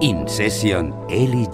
In Session Eli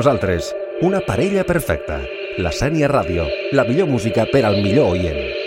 nosaltres, una parella perfecta. La Sènia Ràdio, la millor música per al millor oient.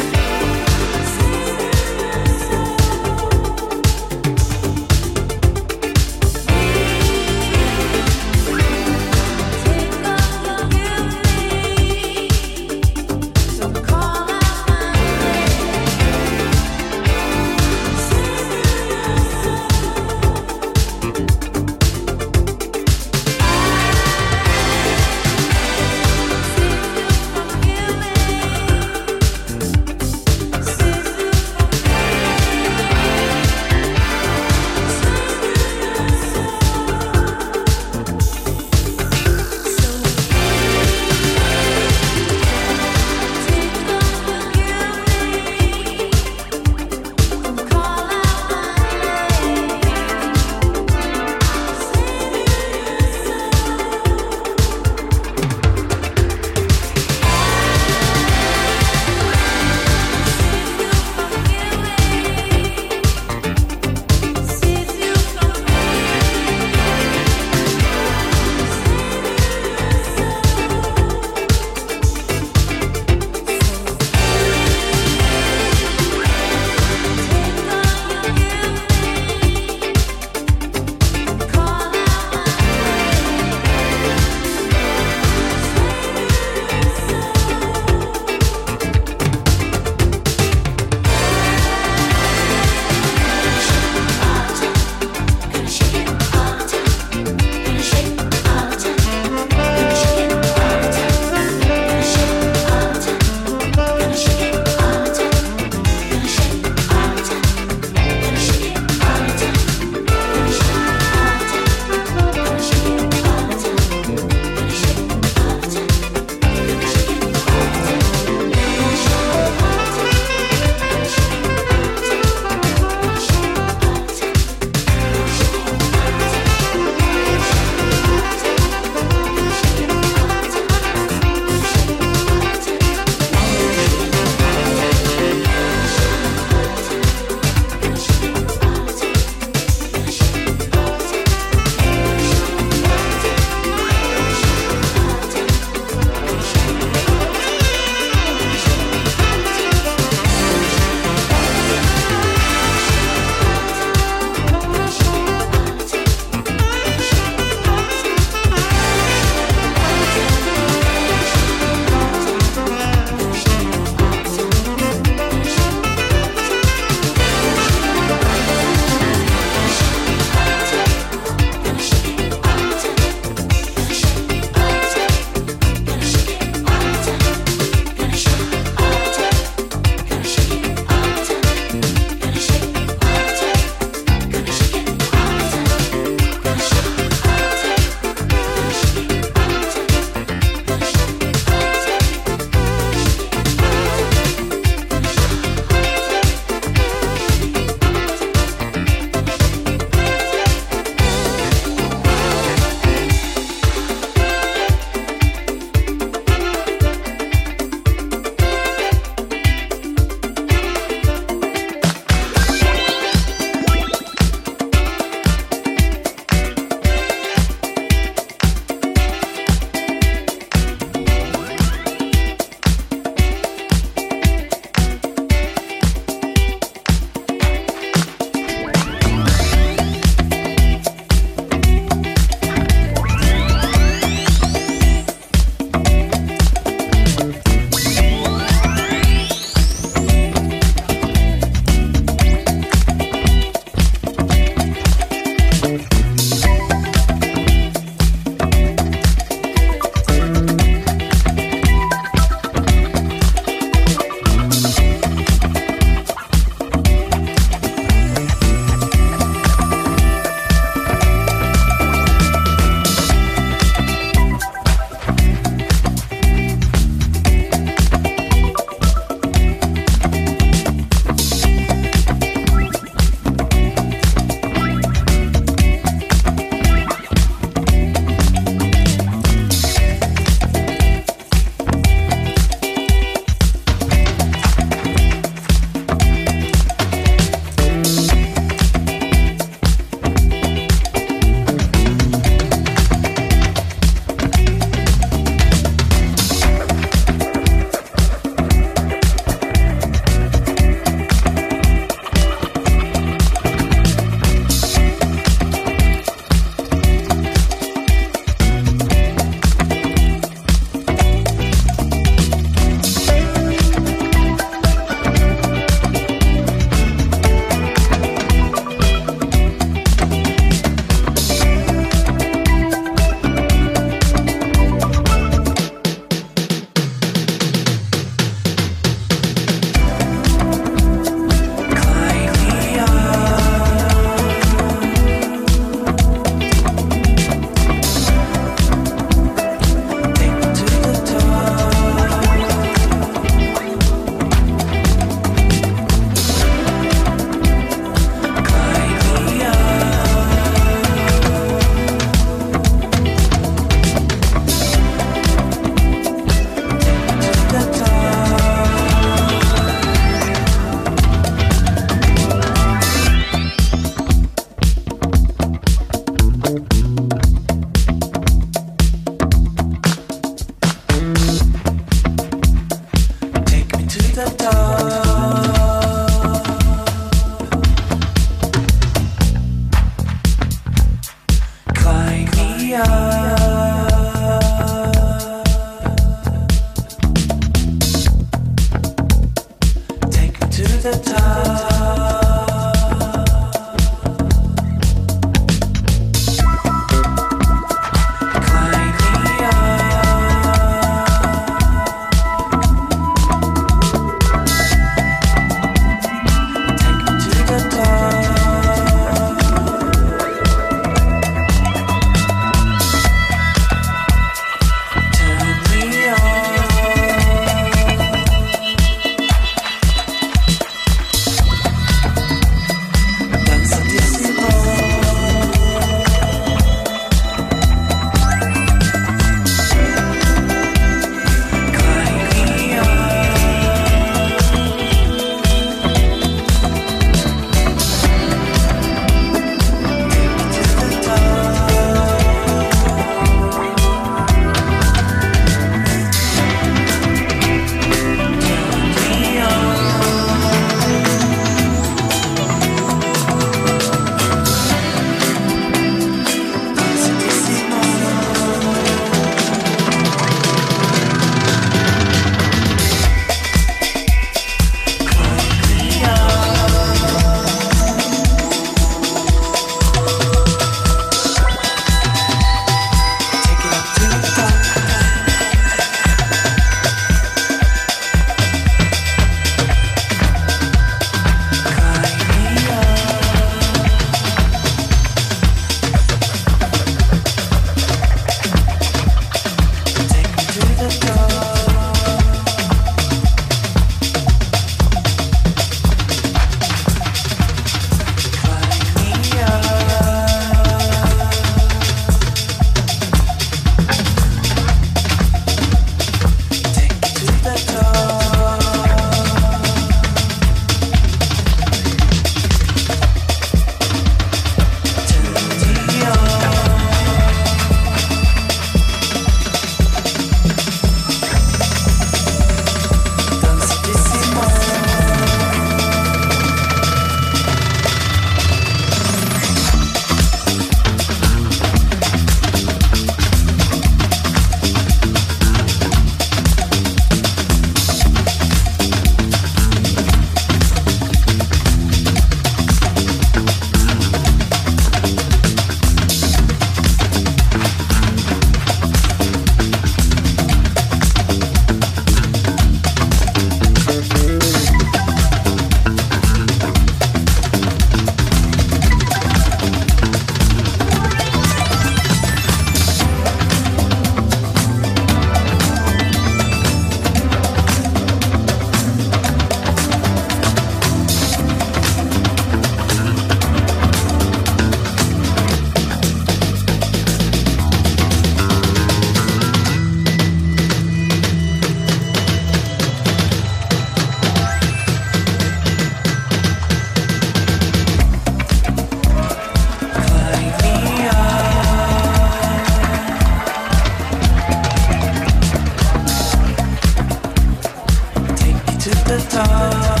love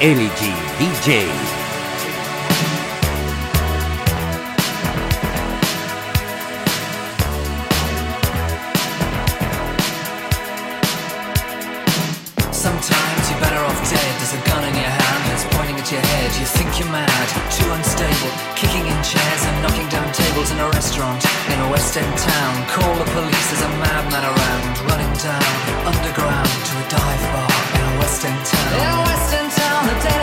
Eli G DJ. Sometimes you're better off dead. There's a gun in your hand that's pointing at your head. You think you're mad, too unstable, kicking in chairs and knocking down tables in a restaurant in a West End town. Call the police, there's a madman around, running down underground to a dive bar in a West End town. In a West End town, the dead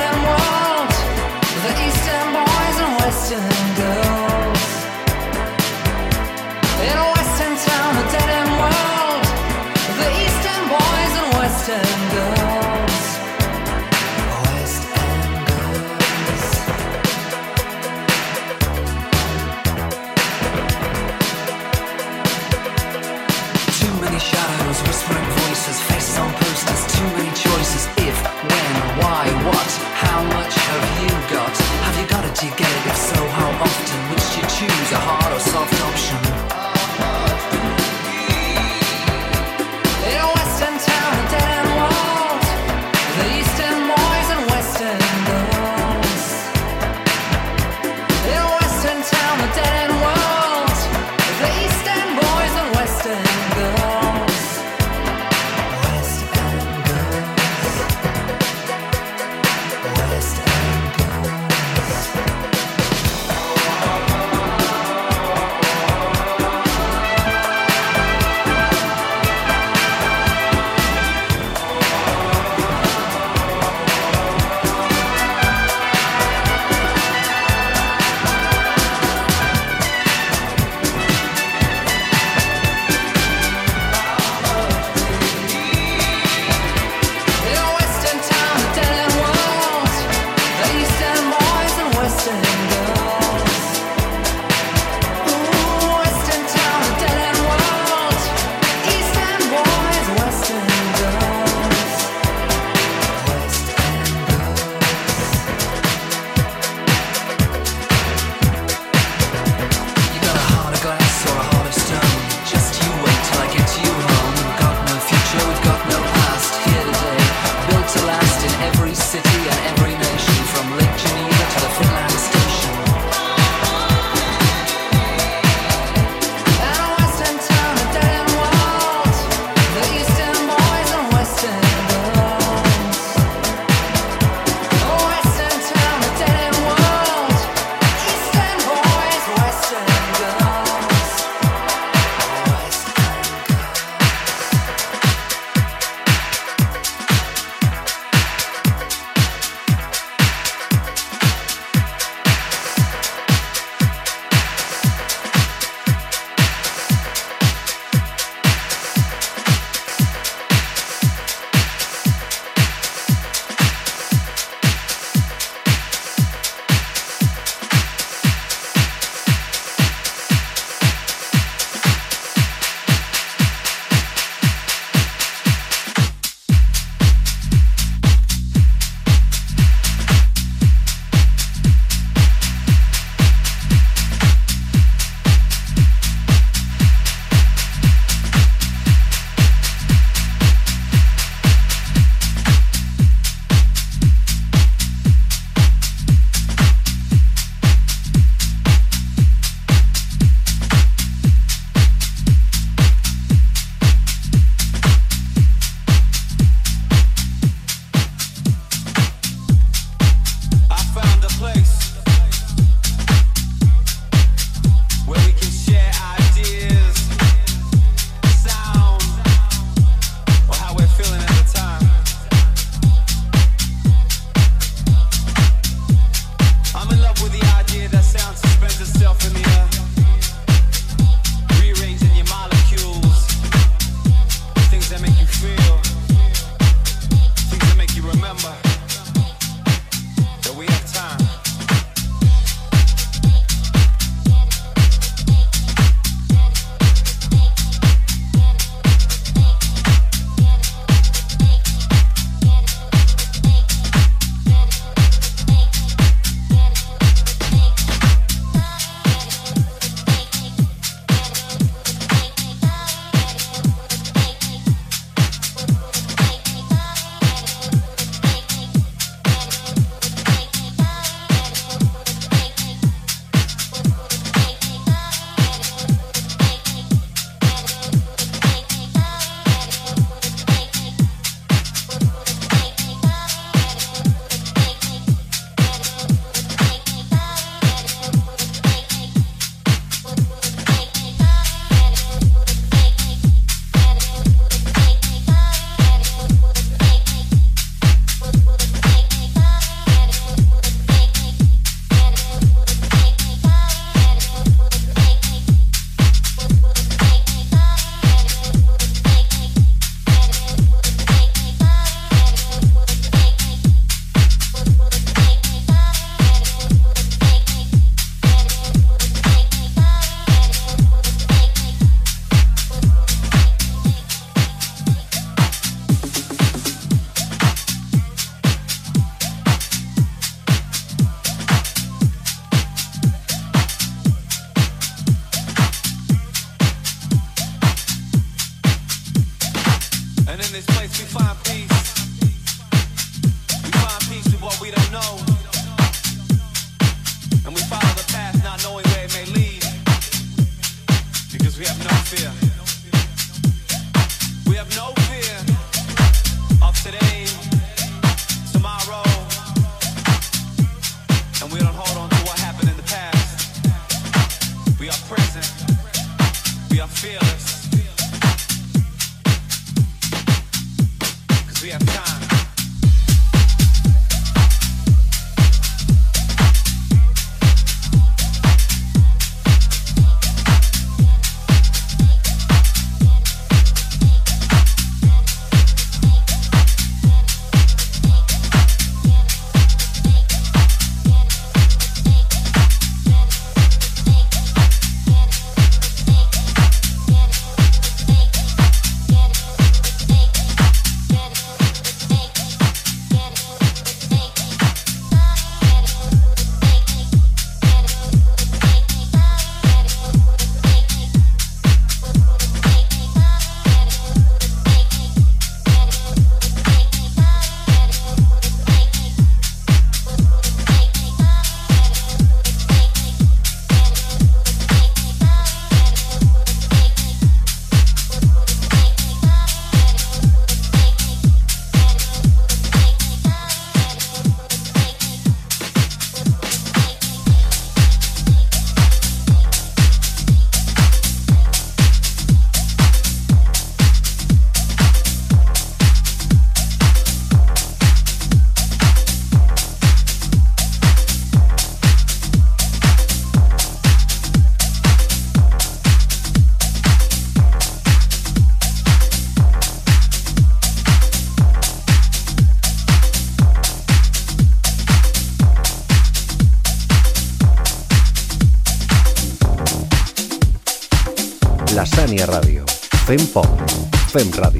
Fem ràdio.